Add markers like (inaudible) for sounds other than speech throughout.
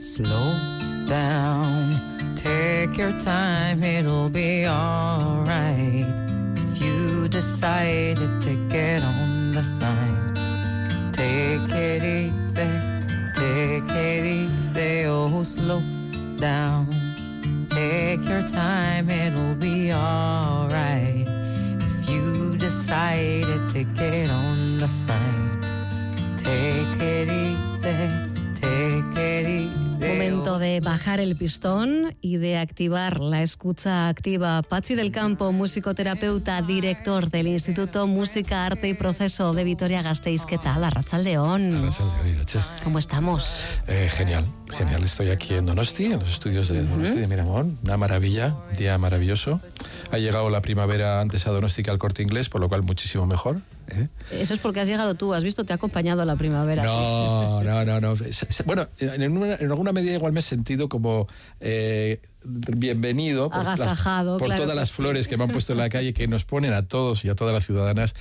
slow down. Take your time, it'll be alright. If you decided to get on the sign, take it easy, take it easy, oh, slow down. Momento de bajar el pistón y de activar la escucha activa. Pachi del Campo, musicoterapeuta, director del Instituto Música, Arte y Proceso de Vitoria Gasteiz. ¿Qué tal? Arrachaldeón. Arrachaldeón. ¿Cómo estamos? Eh, genial, genial. Estoy aquí en Donosti, en los estudios de Donosti de Miramón. Una maravilla, día maravilloso. Ha llegado la primavera antes a Donosti que al corte inglés, por lo cual muchísimo mejor. ¿Eh? Eso es porque has llegado tú, has visto, te ha acompañado a la primavera. No, no, no, no. Bueno, en, una, en, alguna medida igual me he sentido como eh, bienvenido por, Agasajado, por claro. todas las flores que me han puesto en la (laughs) calle, que nos ponen a todos y a todas las ciudadanas,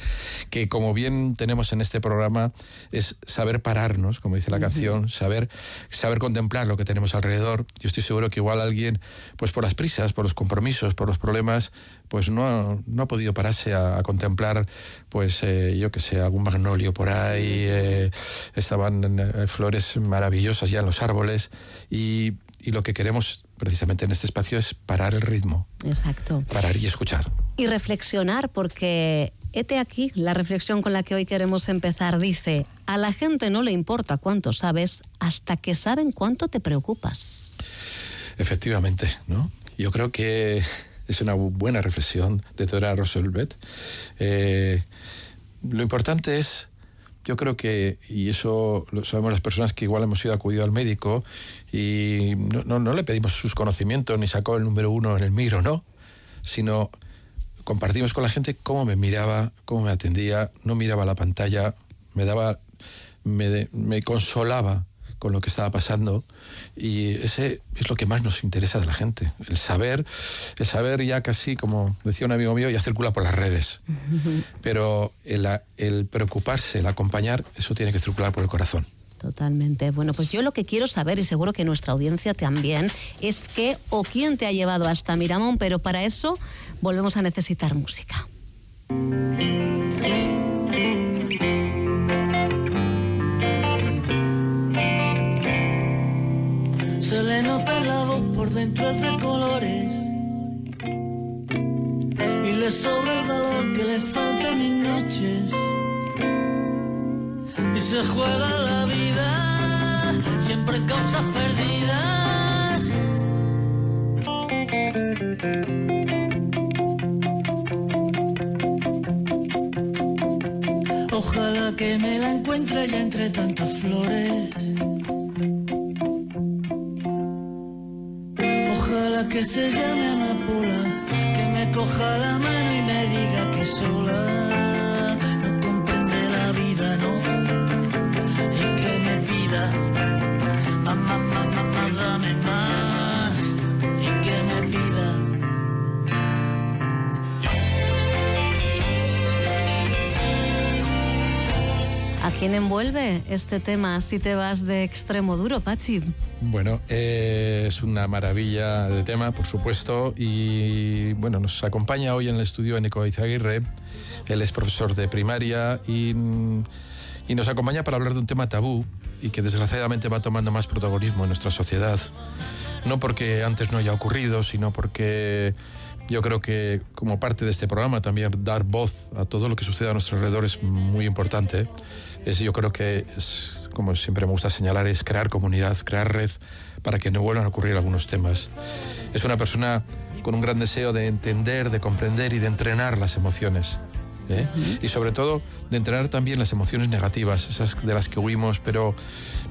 que como bien tenemos en este programa, es saber pararnos, como dice la canción, saber, saber contemplar lo que tenemos alrededor. Yo estoy seguro que igual alguien, pues por las prisas, por los compromisos, por los problemas, pues no ha, no ha podido pararse a, a contemplar, pues eh, yo que sé, algún magnolio por ahí, eh, estaban eh, flores maravillosas ya en los árboles y, y lo que queremos precisamente en este espacio es parar el ritmo. Exacto. Parar y escuchar. Y reflexionar, porque hete aquí la reflexión con la que hoy queremos empezar. Dice, a la gente no le importa cuánto sabes hasta que saben cuánto te preocupas. Efectivamente, ¿no? Yo creo que es una buena reflexión de Tora Roselbet. Eh, lo importante es yo creo que, y eso lo sabemos las personas que igual hemos ido acudido al médico y no, no, le pedimos sus conocimientos ni sacó el número uno en el miro, no, sino compartimos con la gente cómo me miraba, cómo me atendía, no miraba la pantalla, me daba, me, me consolaba con lo que estaba pasando y ese es lo que más nos interesa de la gente, el saber, el saber ya casi como decía un amigo mío, ya circula por las redes, pero el, el preocuparse, el acompañar, eso tiene que circular por el corazón. Totalmente. Bueno, pues yo lo que quiero saber, y seguro que nuestra audiencia también, es qué o quién te ha llevado hasta Miramón, pero para eso volvemos a necesitar música. Dentro de colores y le sobra el valor que le falta a mis noches y se juega la vida siempre en causas perdidas. Ojalá que me la encuentre ya entre tantas flores. Que se llame Amapola, que me coja la mano y me diga que sola no comprende la vida, no, y que me pida mamá, mamá, mamá, dame más, quién envuelve este tema si te vas de extremo duro, Pachi? Bueno, eh, es una maravilla de tema, por supuesto, y bueno, nos acompaña hoy en el estudio Eneco Izaguirre. Él es profesor de primaria y, y nos acompaña para hablar de un tema tabú y que desgraciadamente va tomando más protagonismo en nuestra sociedad. No porque antes no haya ocurrido, sino porque yo creo que como parte de este programa también dar voz a todo lo que sucede a nuestro alrededor es muy importante. Es, yo creo que es, como siempre me gusta señalar, es crear comunidad, crear red para que no vuelvan a ocurrir algunos temas. Es una persona con un gran deseo de entender, de comprender y de entrenar las emociones. ¿eh? Y sobre todo de entrenar también las emociones negativas, esas de las que huimos, pero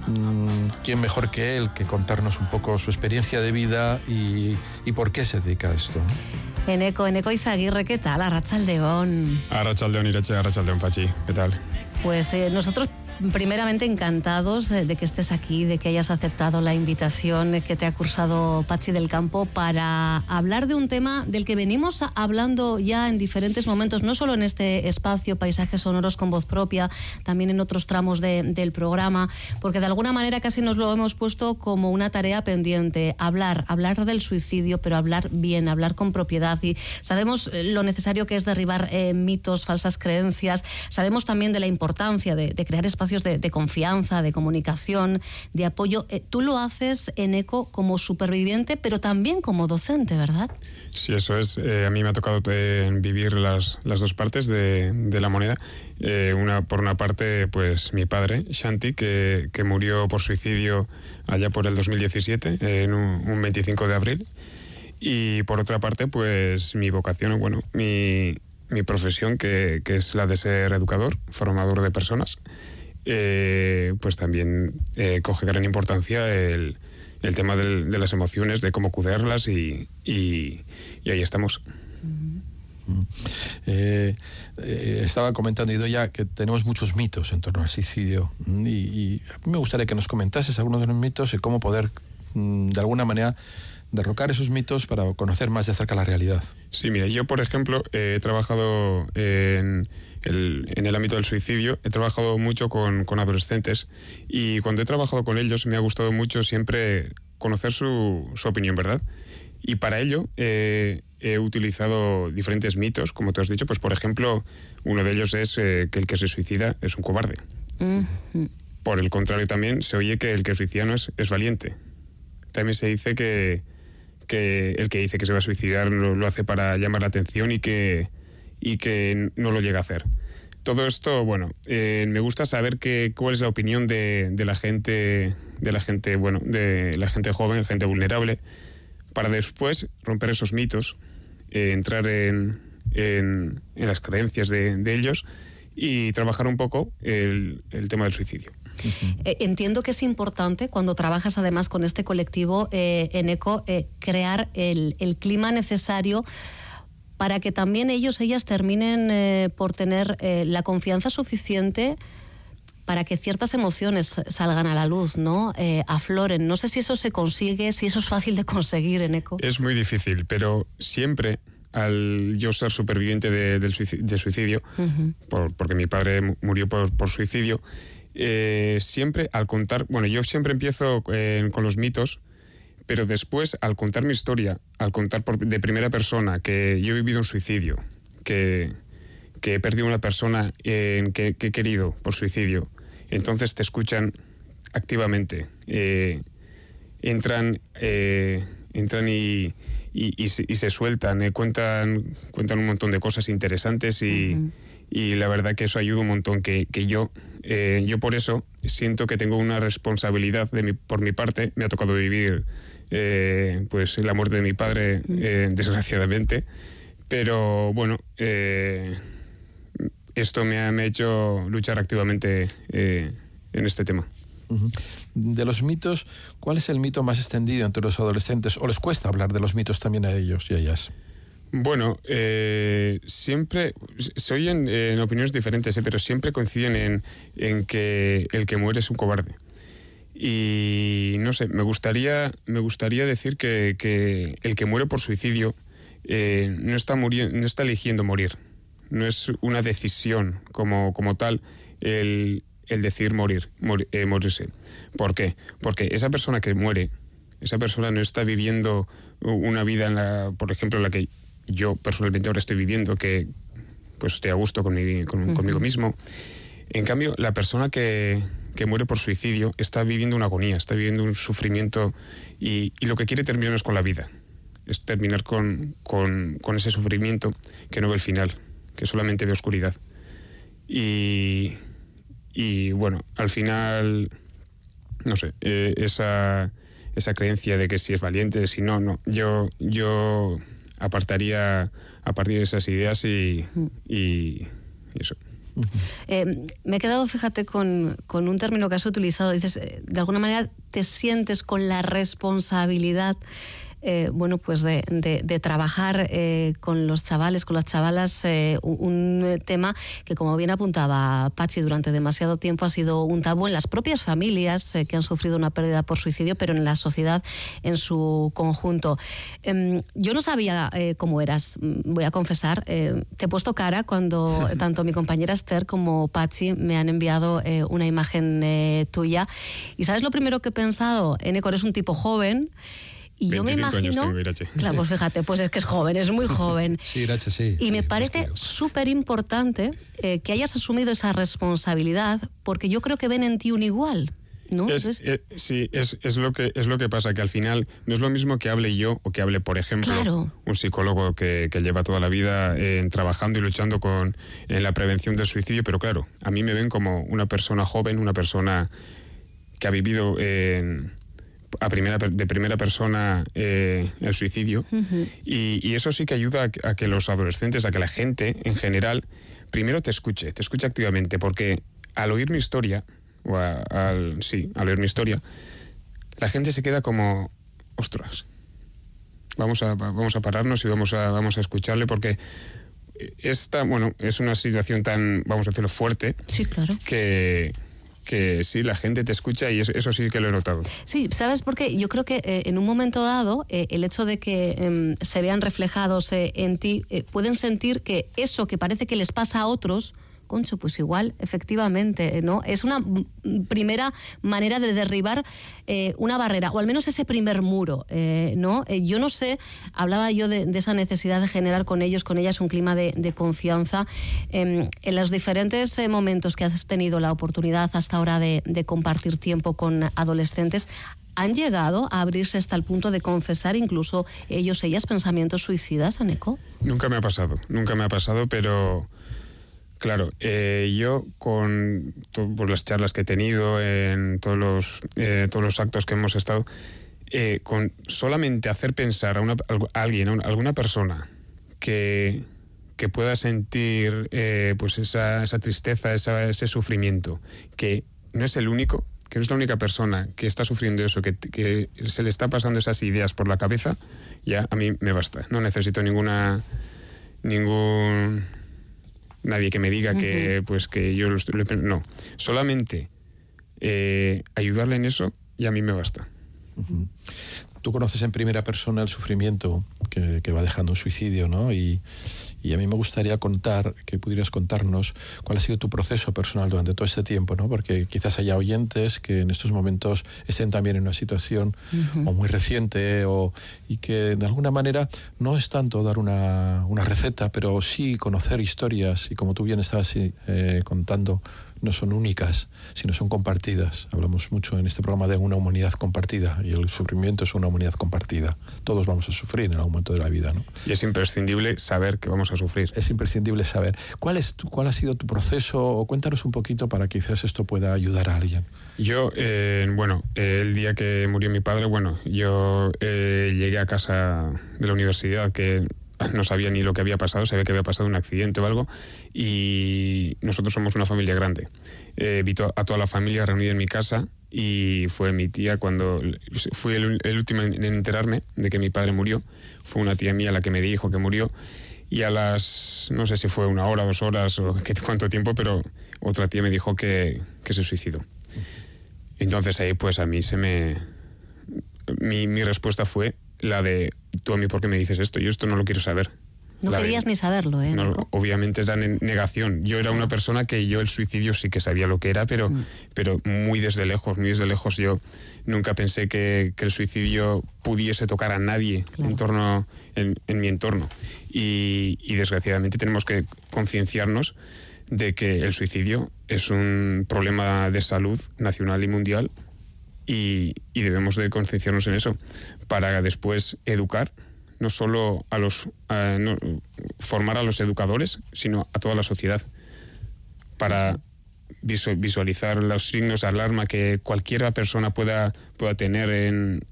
mmm, ¿quién mejor que él que contarnos un poco su experiencia de vida y, y por qué se dedica a esto? Eneko, eneko izagirre, ¿qué tal? Arratxaldeon. Arratxaldeon, iratxe, patxi, ¿qué? Pues eh, nosotros primeramente encantados de, que estés aquí, de que hayas aceptado la invitación que te ha cursado Pachi del Campo para hablar de un tema del que venimos hablando ya en diferentes momentos, no solo en este espacio Paisajes Sonoros con Voz Propia, también en otros tramos del programa, porque de alguna manera casi nos lo hemos puesto como una tarea pendiente, hablar, hablar del suicidio, pero hablar bien, hablar con propiedad. Y sabemos eh, lo necesario que es derribar eh, mitos, falsas creencias, sabemos también de la importancia de, crear espacios de, confianza, de comunicación, de apoyo. Eh, tú lo haces en ECO como superviviente, pero también como docente, ¿verdad? Sí, eso es. a mí me ha tocado vivir las, las dos partes de, de la moneda. una, por una parte, pues mi padre, Shanti, que, que murió por suicidio allá por el 2017, en un, un 25 de abril. Y por otra parte, pues mi vocación, bueno, mi, mi profesión, que, que, es la de ser educador, formador de personas, eh, pues también eh, coge gran importancia el, el tema del, de las emociones, de cómo cuidarlas y, y, y ahí estamos. Eh, eh, estaba comentando Idoya que tenemos muchos mitos en torno al suicidio y, y, me gustaría que nos comentases algunos de los mitos y cómo poder mm, de alguna manera derrocar esos mitos para conocer más de cerca la realidad. Sí, mira, yo por ejemplo he trabajado en el, en el ámbito del suicidio, he trabajado mucho con, con, adolescentes y cuando he trabajado con ellos me ha gustado mucho siempre conocer su, su opinión, ¿verdad? Y para ello eh, he utilizado diferentes mitos, como te has dicho, pues por ejemplo, uno de ellos es eh, que el que se suicida es un cobarde. Mm -hmm. Por el contrario también se oye que el que suicida no es, es valiente. También se dice que, que el que dice que se va a suicidar lo, lo, hace para llamar la atención y que, y que no lo llega a hacer. Todo esto, bueno, eh, me gusta saber que, cuál es la opinión de, de, la gente, de la gente, bueno, de la gente joven, gente vulnerable, para después romper esos mitos, eh, entrar en, en, en, las creencias de, de ellos y trabajar un poco el, el tema del suicidio. Eh, entiendo que es importante cuando trabajas además con este colectivo eh, en ECO eh, crear el, el, clima necesario para que también ellos, ellas terminen eh, por tener eh, la confianza suficiente para que ciertas emociones salgan a la luz, ¿no? Eh, afloren. No sé si eso se consigue, si eso es fácil de conseguir en ECO. Es muy difícil, pero siempre al yo ser superviviente de, de, suicidio, de suicidio uh -huh. por, porque mi padre murió por, por suicidio, eh, siempre al contar, bueno, yo siempre empiezo eh, con los mitos, pero después al contar mi historia, al contar por, de primera persona que yo he vivido un suicidio, que, que he perdido una persona eh, que, que, he querido por suicidio, entonces te escuchan activamente, eh, entran, eh, entran y, y, y, se, y, se, sueltan, cuentan, cuentan un montón de cosas interesantes y... Uh -huh y la verdad que eso ayuda un montón que, que yo eh, yo por eso siento que tengo una responsabilidad de mi, por mi parte me ha tocado vivir eh, pues la muerte de mi padre eh, desgraciadamente pero bueno eh, esto me ha, me ha, hecho luchar activamente en este tema de los mitos, ¿cuál es el mito más extendido entre los adolescentes? ¿O les cuesta hablar de los mitos también a ellos y a ellas? Bueno, eh, siempre se oyen eh, en opiniones diferentes, eh, pero siempre coinciden en, en, que el que muere es un cobarde. Y no sé, me gustaría, me gustaría decir que, que el que muere por suicidio eh, no, está no está eligiendo morir. No es una decisión como, como tal el, el decir morir, mor, eh, morirse. ¿Por qué? Porque esa persona que muere, esa persona no está viviendo una vida, en la, por ejemplo, en la que yo personalmente ahora estoy viviendo, que pues estoy a gusto con mi, con, uh -huh. conmigo mismo. En cambio, la persona que, que, muere por suicidio está viviendo una agonía, está viviendo un sufrimiento y, y lo que quiere terminar es con la vida, es terminar con, con, con, ese sufrimiento que no ve el final, que solamente ve oscuridad. Y, y bueno, al final, no sé, eh, esa, esa creencia de que si es valiente, si no, no. Yo, yo apartaría a partir de esas ideas y, y, y eso. Eh, me he quedado, fíjate, con, con, un término que has utilizado. Dices, eh, de alguna manera te sientes con la responsabilidad eh, bueno, pues de, trabajar eh, con los chavales, con las chavalas, eh, un, tema que, como bien apuntaba Pachi, durante demasiado tiempo ha sido un tabú en las propias familias que han sufrido una pérdida por suicidio, pero en la sociedad en su conjunto. Em, yo no sabía cómo eras, mm, voy a confesar. te he puesto cara cuando (laughs) tanto mi compañera Esther como Pachi me han enviado una imagen tuya. ¿Y sabes lo primero que he pensado? Eneco, eres un tipo joven. Y yo me imagino. claro, pues fíjate, pues es que es joven, es muy joven. (laughs) sí, Irache, sí. Y me parece súper importante eh, que hayas asumido esa responsabilidad, porque yo creo que ven en ti un igual. ¿No? Eh, sí, es, es, lo que, es lo que pasa, que al final no es lo mismo que hable yo o que hable, por ejemplo, un psicólogo que, que, lleva toda la vida eh, trabajando y luchando con, en la prevención del suicidio, pero claro, a mí me ven como una persona joven, una persona que ha vivido en a primera, de primera persona eh, el suicidio. y, eso sí que ayuda a, que los adolescentes, a que la gente en general, primero te escuche, te escuche activamente, porque al oír mi historia, o al, sí, al oír mi historia, la gente se queda como, ostras, vamos a, vamos a pararnos y vamos a, vamos a escucharle porque esta, bueno, es una situación tan, vamos a decirlo, fuerte. Sí, claro. Que, que sí, la gente te escucha y eso, sí que lo he notado. Sí, ¿sabes por qué? Yo creo que eh, en un momento dado, eh, el hecho de que em, se vean reflejados eh, en ti, pueden sentir que eso que parece que les pasa a otros, concho, pues igual, efectivamente, ¿no? Es una primera manera de derribar eh, una barrera, o al menos ese primer muro, eh, ¿no? Eh, yo no sé, hablaba yo de, esa necesidad de generar con ellos, con ellas, un clima de, confianza. Em, en los diferentes momentos que has tenido la oportunidad hasta ahora de, compartir tiempo con adolescentes, ¿Han llegado a abrirse hasta el punto de confesar incluso ellos, ellas, pensamientos suicidas, Aneco? Nunca me ha pasado, nunca me ha pasado, pero Claro, eh, yo con por las charlas que he tenido, en todos los, eh, todos los actos que hemos estado, eh, con solamente hacer pensar a, una, alguien, a alguna persona que, que pueda sentir pues esa, esa tristeza, ese sufrimiento, que no es el único, que no es la única persona que está sufriendo eso, que, que se le está pasando esas ideas por la cabeza, ya a mí me basta. No necesito ninguna ningún nadie que me diga que pues que yo lo estoy, no. Solamente eh, ayudarle en eso y a mí me basta tú conoces en primera persona el sufrimiento que, que va dejando un suicidio no y y a mí me gustaría contar, que pudieras contarnos cuál ha sido tu proceso personal durante todo este tiempo, ¿no? Porque quizás haya oyentes que en estos momentos estén también en una situación o muy reciente o, y que de alguna manera no es tanto dar una, una receta, pero sí conocer historias y como tú bien estabas eh, contando, no son únicas, sino son compartidas. Hablamos mucho en este programa de una humanidad compartida y el sufrimiento es una humanidad compartida. Todos vamos a sufrir en algún momento de la vida. ¿no? Y es imprescindible saber que vamos a sufrir. Es imprescindible saber. ¿Cuál, es cuál ha sido tu proceso? Cuéntanos un poquito para que quizás esto pueda ayudar a alguien. Yo, eh, bueno, el día que murió mi padre, bueno, yo eh, llegué a casa de la universidad que no sabía ni lo que había pasado, sabía que había pasado un accidente o algo, y nosotros somos una familia grande. Eh, vi a toda la familia reunida en mi casa y fue mi tía cuando fui el, último en, enterarme de que mi padre murió. Fue una tía mía la que me dijo que murió y a las, no sé si fue una hora, dos horas o qué, cuánto tiempo, pero otra tía me dijo que, que se suicidó. Entonces ahí pues a mí se me... Mi, mi respuesta fue la de, tú a mí por qué me dices esto, yo esto no lo quiero saber. No querías ni saberlo, ¿eh? obviamente era negación. Yo era una persona que yo el suicidio sí que sabía lo que era, pero, mm. pero muy desde lejos, muy desde lejos. Yo nunca pensé que, el suicidio pudiese tocar a nadie en, torno, en, mi entorno. Y, desgraciadamente tenemos que concienciarnos de que el suicidio es un problema de salud nacional y mundial y, y debemos de concienciarnos en eso para después educar, no solo a los formar a los educadores, sino a toda la sociedad, para visualizar los signos de alarma que cualquier persona pueda, pueda tener en,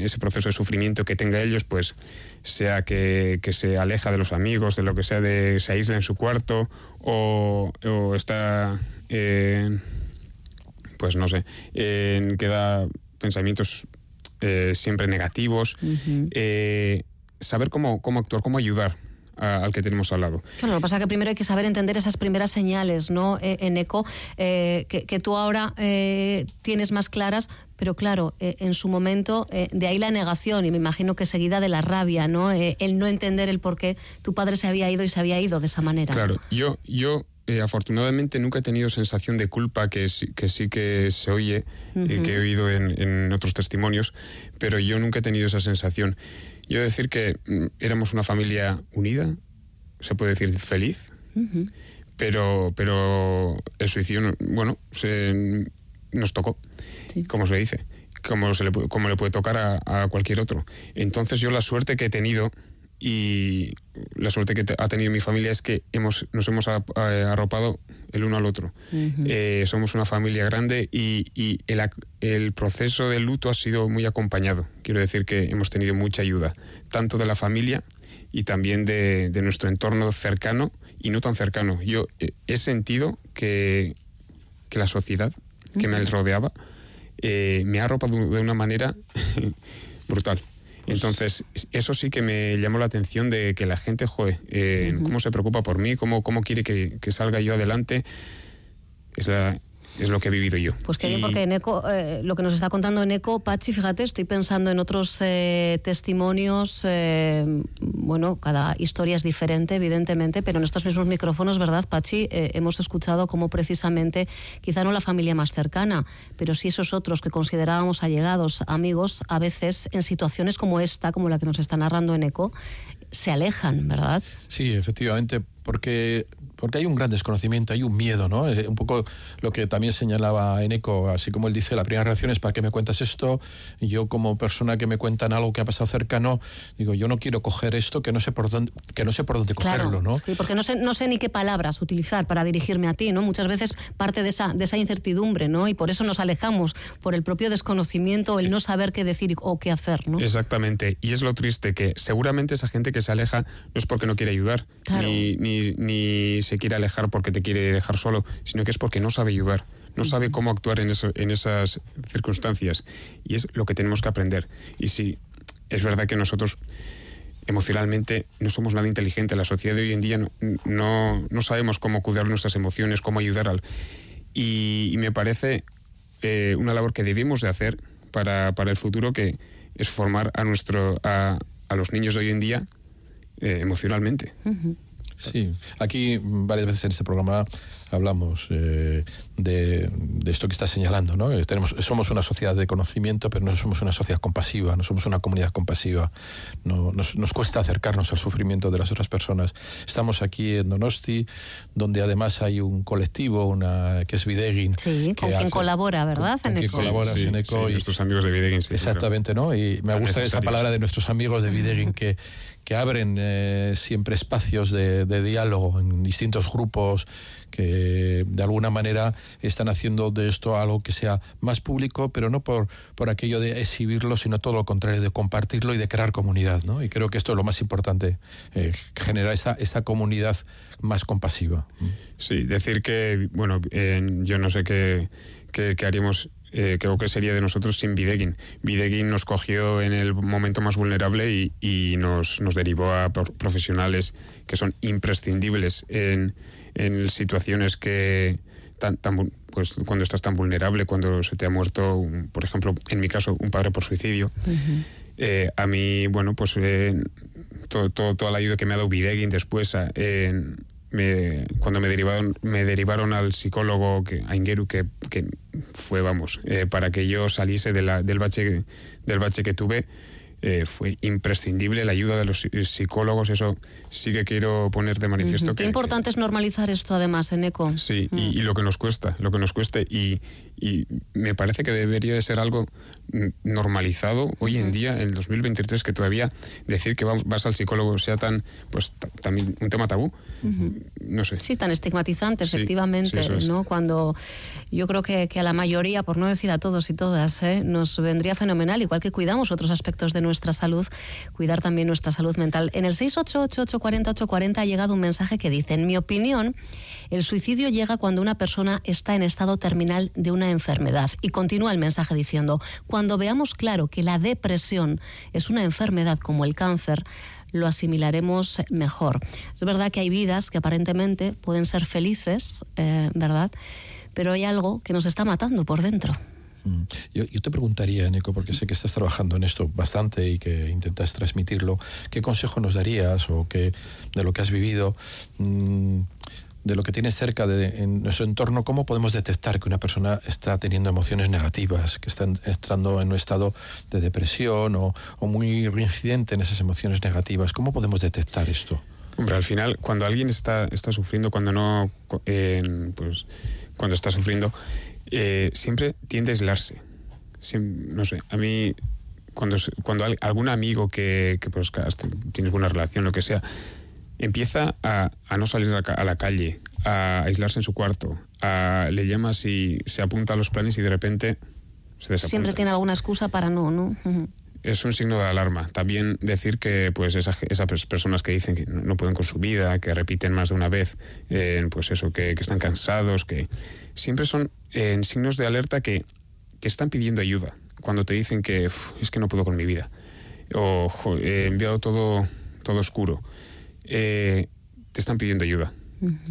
ese proceso de sufrimiento que tenga ellos, pues sea que, se aleja de los amigos, de lo que sea, de se aísla en su cuarto o, está, pues no sé, en, que da pensamientos eh, siempre negativos, eh, saber cómo, cómo actuar, cómo ayudar al que tenemos al lado. Claro, lo que pasa es que primero hay que saber entender esas primeras señales, ¿no? Eh, en ECO, eh, que, que tú ahora eh, tienes más claras, pero claro, eh, en su momento, eh, de ahí la negación, y me imagino que seguida de la rabia, ¿no? Eh, el no entender el por qué tu padre se había ido y se había ido de esa manera. Claro, yo, yo eh, afortunadamente nunca he tenido sensación de culpa que sí que, sí que se oye, eh, que he oído en, en otros testimonios, pero yo nunca he tenido esa sensación. Yo decir que mm, éramos una familia unida, se puede decir feliz, pero, pero el suicidio, no- bueno, se, nos tocó, Sí. como se dice, como, se le, como le puede tocar a, a cualquier otro. Entonces yo la suerte que he tenido y la suerte que te- ha tenido mi familia es que hemos, nos hemos arropado el uno al otro. Eh, somos una familia grande y, y el, proceso del luto ha sido muy acompañado. Quiero decir que hemos tenido mucha ayuda, tanto de la familia y también de, de nuestro entorno cercano y no tan cercano. Yo eh, he sentido que, que la sociedad que me rodeaba eh, me ha arropado de una manera (laughs) brutal. Entonces, eso sí que me llamó la atención de que la gente, joder, eh, cómo se preocupa por mí, cómo, cómo quiere que, que salga yo adelante, es, la- es lo que he vivido yo. Pues qué bien, Y- porque en ECO, eh, lo que nos está contando en ECO, Pachi, fíjate, estoy pensando en otros eh, testimonios, eh, bueno, cada historia es diferente, evidentemente, pero en estos mismos micrófonos, ¿verdad, Pachi? Eh, hemos escuchado cómo precisamente, quizá no la familia más cercana, pero sí esos otros que considerábamos allegados, amigos, a veces en situaciones como esta, como la que nos está narrando en ECO, se alejan, ¿verdad? Sí, efectivamente, porque, porque hay un gran desconocimiento, hay un miedo, ¿no? Eh, un poco lo que también señalaba Eneco, así como él dice, la primera reacción es ¿para qué me cuentas esto? Y yo como persona que me cuentan algo que ha pasado cercano, digo, yo no quiero coger esto que no sé por dónde, que no sé por dónde cogerlo, ¿no? Sí, porque no sé, no sé ni qué palabras utilizar para dirigirme a ti, ¿no? Muchas veces parte de esa, de esa incertidumbre, ¿no? Y por eso nos alejamos, por el propio desconocimiento, el no saber qué decir o qué hacer, ¿no? Exactamente. Y es lo triste que seguramente esa gente que se aleja no es porque no quiere ayudar, Claro. ni, ni, ni se quiere alejar porque te quiere dejar solo, sino que es porque no sabe ayudar. No sabe cómo actuar en, eso- en esas circunstancias. Y es lo que tenemos que aprender. Y sí, es verdad que nosotros emocionalmente no somos nada inteligente. La sociedad de hoy en día no, no, no sabemos cómo cuidar nuestras emociones, cómo ayudar al... Y, y me parece eh, una labor que debemos de hacer para, para el futuro, que es formar a, nuestro, a, a los niños de hoy en día eh, emocionalmente. Sí, aquí varias veces en este programa hablamos eh, de, de esto que estás señalando, ¿no? Tenemos, somos una sociedad de conocimiento, pero no somos una sociedad compasiva, no somos una comunidad compasiva. No, nos, nos cuesta acercarnos al sufrimiento de las otras personas. Estamos aquí en Donosti, donde además hay un colectivo, una que es Videgin. Sí, que con quien hace- colabora, ¿verdad? Con, con quien colabora Sí, sí, y- nuestros amigos de Videgin. sí, Exactamente, ¿no? Y me gusta esa palabra de nuestros amigos de Videgin que, que abren eh, siempre espacios de, diálogo en distintos grupos que de alguna manera están haciendo de esto algo que sea más público, pero no por, por aquello de exhibirlo, sino todo lo contrario, de compartirlo y de crear comunidad, ¿no? Y creo que esto es lo más importante, eh, generar esta, esta comunidad más compasiva. Sí, decir que, bueno, yo no sé qué, qué, qué haríamos, eh, creo que sería de nosotros sin Videgin. Videgin nos cogió en el momento más vulnerable y, y nos, nos derivó a pro- profesionales que son imprescindibles en, en situaciones que tan, tan pues cuando estás tan vulnerable, cuando se te ha muerto, un- por ejemplo, en mi caso, un padre por suicidio. Eh, a mí, bueno, pues eh, todo, todo, toda la ayuda que me ha dado Videgin después, a- en- me- cuando me derivaron, me derivaron al psicólogo, que, a Ingeru, que, que fue, vamos, eh, para que yo saliese de la- del, bache, del bache que tuve, eh, fue imprescindible la ayuda de los psi- psicólogos, eso sí que quiero poner de manifiesto. Qué que- importante es normalizar esto además, Eneco. que- sí, Mm. y, y lo que nos cuesta, lo que nos cueste, y, y me parece que debería de ser algo normalizado hoy en día, en el 2023, que todavía decir que vas, vas al psicólogo sea tan, pues ta- también un tema tabú, no sé. Sí, tan estigmatizante, Sí, efectivamente, sí, es. ¿no? Cuando yo creo que, que a la mayoría, por no decir a todos y todas, ¿eh? nos vendría fenomenal, igual que cuidamos otros aspectos de nuestra nuestra salud, cuidar también nuestra salud mental. En el 688-840-840 ha llegado un mensaje que dice, en mi opinión, el suicidio llega cuando una persona está en estado terminal de una enfermedad. Y continúa el mensaje diciendo, cuando veamos claro que la depresión es una enfermedad como el cáncer, lo asimilaremos mejor. Es verdad que hay vidas que aparentemente pueden ser felices, eh, ¿verdad? Pero hay algo que nos está matando por dentro. Mm. Yo, te preguntaría, Nico, porque sé que estás trabajando en esto bastante y que intentas transmitirlo, ¿qué consejo nos darías o qué, de lo que has vivido? Mm, de lo que tienes cerca de, en nuestro entorno, ¿cómo podemos detectar que una persona está teniendo emociones negativas, que está entrando en un estado de depresión o, muy reincidente en esas emociones negativas? ¿Cómo podemos detectar esto? Hombre, al final, cuando alguien está, está sufriendo, cuando no, pues, cuando está sufriendo, eh, siempre tiende a aislarse. no sé, a mí, cuando, cuando algún amigo que, que pues, tienes buena relación, lo que sea, empieza a, no salir a la calle, a aislarse en su cuarto, le llamas y se apunta a los planes y de repente se desapunta. Siempre tiene alguna excusa para no, ¿no? Es un signo de alarma. También decir que pues esas, personas que dicen que no pueden con su vida, que repiten más de una vez, pues eso, que, están cansados, que siempre son en signos de alerta que, que están pidiendo ayuda. Cuando te dicen que es que no puedo con mi vida, o he enviado todo, todo oscuro eh, te están pidiendo ayuda.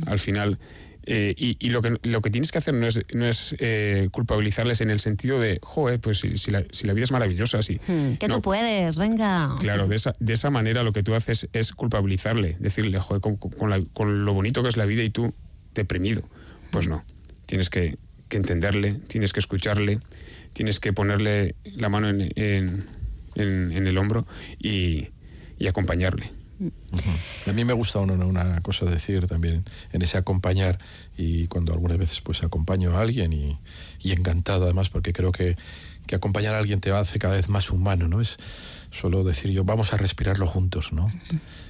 Al final, eh, y, lo, que, lo que tienes que hacer no es, no es eh, culpabilizarles en el sentido de, joder, pues si, la, vida es maravillosa, sí. Hmm, que tú puedes, venga. Claro, de esa, de esa manera lo que tú haces es culpabilizarle, decirle, joder, con, lo bonito que es la vida y tú deprimido. Pues no, tienes que, entenderle, tienes que escucharle, tienes que ponerle la mano en, en, en, el hombro y, y acompañarle. A mí me gusta una, una, cosa decir también en ese acompañar y cuando algunas veces pues acompaño a alguien y, y encantado además porque creo que, que, acompañar a alguien te hace cada vez más humano, ¿no? Es solo decir yo vamos a respirarlo juntos, ¿no?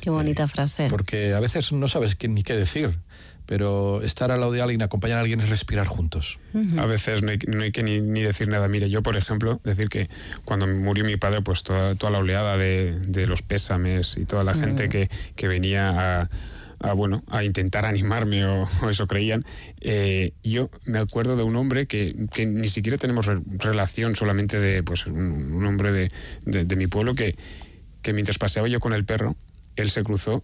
Qué bonita frase. Porque a veces no sabes qué, ni qué decir pero estar al lado de alguien, acompañar a alguien es respirar juntos. A veces no hay, que ni, decir nada. Mire, yo, por ejemplo, decir que cuando murió mi padre, pues toda, toda la oleada de, los pésames y toda la gente que, que venía a, bueno, a intentar animarme o, eso creían. Eh, yo me acuerdo de un hombre que, que ni siquiera tenemos relación solamente de pues un, hombre de, de, mi pueblo que, que mientras paseaba yo con el perro, él se cruzó,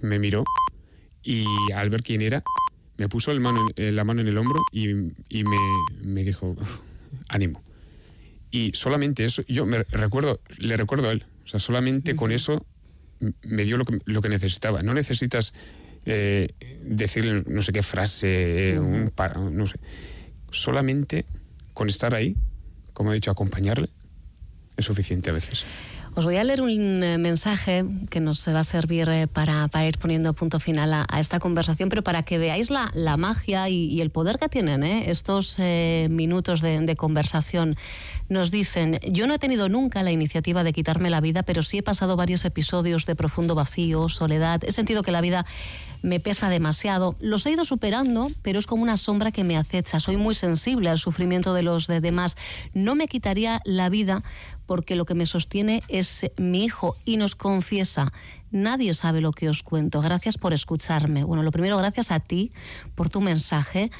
me miró y al ver quién era, me puso el mano, eh, la mano en el hombro y, y me, me, dijo, (laughs) ánimo. Y solamente eso, yo me recuerdo, le recuerdo a él, o sea, solamente con eso me dio lo que, lo que necesitaba. No necesitas eh, decirle no sé qué frase, eh, un no sé. Solamente con estar ahí, como he dicho, acompañarle, es suficiente a veces. Os voy a leer un eh, mensaje que nos va a servir eh, para, ir poniendo punto final a, esta conversación, pero para que veáis la, magia y, el poder que tienen ¿eh? estos minutos de conversación. Nos dicen, yo no he tenido nunca la iniciativa de quitarme la vida, pero sí he pasado varios episodios de profundo vacío, soledad. He sentido que la vida me pesa demasiado. Los he ido superando, pero es como una sombra que me acecha. Soy muy sensible al sufrimiento de los demás. No me quitaría la vida porque lo que me sostiene es mi hijo y nos confiesa, nadie sabe lo que os cuento. Gracias por escucharme. Bueno, lo primero, gracias a ti por tu mensaje.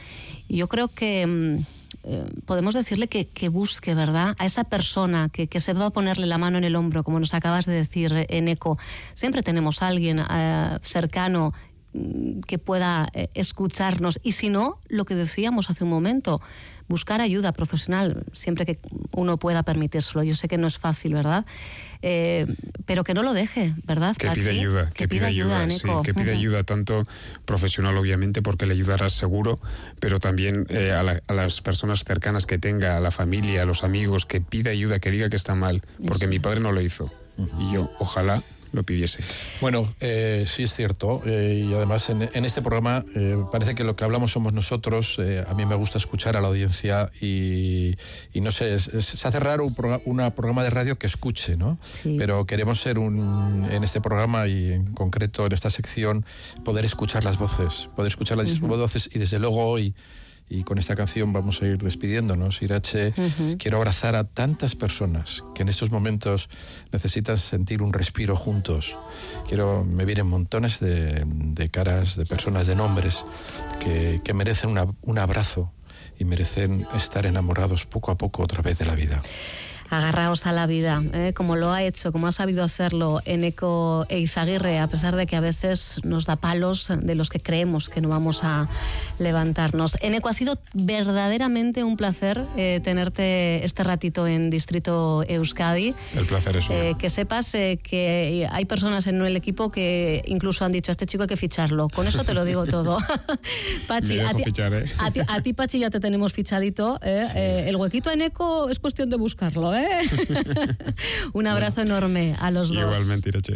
Yo creo que... Mm, eh, podemos decirle que, busque, ¿verdad? A esa persona que, que, se va a ponerle la mano en el hombro, como nos acabas de decir, eh, en eco. Siempre tenemos a alguien eh, cercano mm, que pueda escucharnos. Y si no, lo que decíamos hace un momento, buscar ayuda profesional siempre que uno pueda permitírselo. Yo sé que no es fácil, ¿verdad? Eh, pero que no lo deje, ¿verdad? Que pide ayuda, que, pide ayuda, que pide ayuda tanto profesional obviamente porque le ayudará seguro, pero también eh, a, las personas cercanas que tenga, a la familia, a los amigos, que pida ayuda, que diga que está mal, porque mi padre no lo hizo. Y yo, ojalá lo pidiese. Bueno, eh, sí es cierto, eh, y además en, este programa eh, parece que lo que hablamos somos nosotros, a mí me gusta escuchar a la audiencia y, no sé, se hace raro un, programa de radio que escuche, ¿no? Pero queremos ser un, en este programa y en concreto en esta sección, poder escuchar las voces, poder escuchar las voces y desde luego hoy Y con esta canción vamos a ir despidiéndonos. Irache, quiero abrazar a tantas personas que en estos momentos necesitan sentir un respiro juntos. Quiero, me vienen montones de, de caras, de personas, de nombres que, que merecen una- un abrazo y merecen estar enamorados poco a poco otra vez de la vida. Agarraos a la vida, ¿eh? como lo ha hecho, como ha sabido hacerlo Eneco e Izaguirre, a pesar de que a veces nos da palos de los que creemos que no vamos a levantarnos. Eneco, ha sido verdaderamente un placer eh, tenerte este ratito en Distrito Euskadi. El placer es. Eh, que sepas eh, que hay personas en el equipo que incluso han dicho a este chico hay que ficharlo. Con eso te lo digo (laughs) todo. Pachi, Me dejo a ti, fichar, ¿eh? a ti- a ti, Pachi, ya te tenemos fichadito. el huequito en eco es cuestión de buscarlo. ¿eh? (laughs) Un abrazo enorme a los dos. Igualmente, Irache.